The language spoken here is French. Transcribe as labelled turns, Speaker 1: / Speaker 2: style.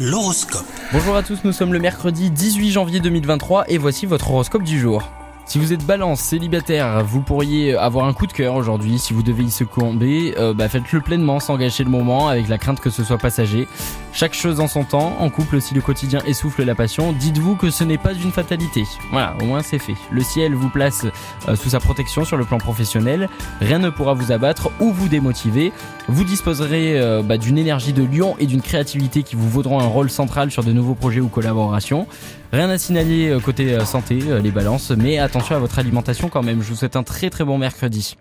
Speaker 1: L'horoscope.
Speaker 2: Bonjour à tous, nous sommes le mercredi 18 janvier 2023 et voici votre horoscope du jour. Si vous êtes balance, célibataire, vous pourriez avoir un coup de cœur aujourd'hui. Si vous devez y succomber, euh, bah faites-le pleinement sans gâcher le moment avec la crainte que ce soit passager. Chaque chose en son temps, en couple si le quotidien essouffle la passion, dites-vous que ce n'est pas une fatalité. Voilà, au moins c'est fait. Le ciel vous place euh, sous sa protection sur le plan professionnel, rien ne pourra vous abattre ou vous démotiver. Vous disposerez euh, bah, d'une énergie de lion et d'une créativité qui vous vaudront un rôle central sur de nouveaux projets ou collaborations. Rien à signaler côté santé, les balances, mais attention à votre alimentation quand même. Je vous souhaite un très très bon mercredi.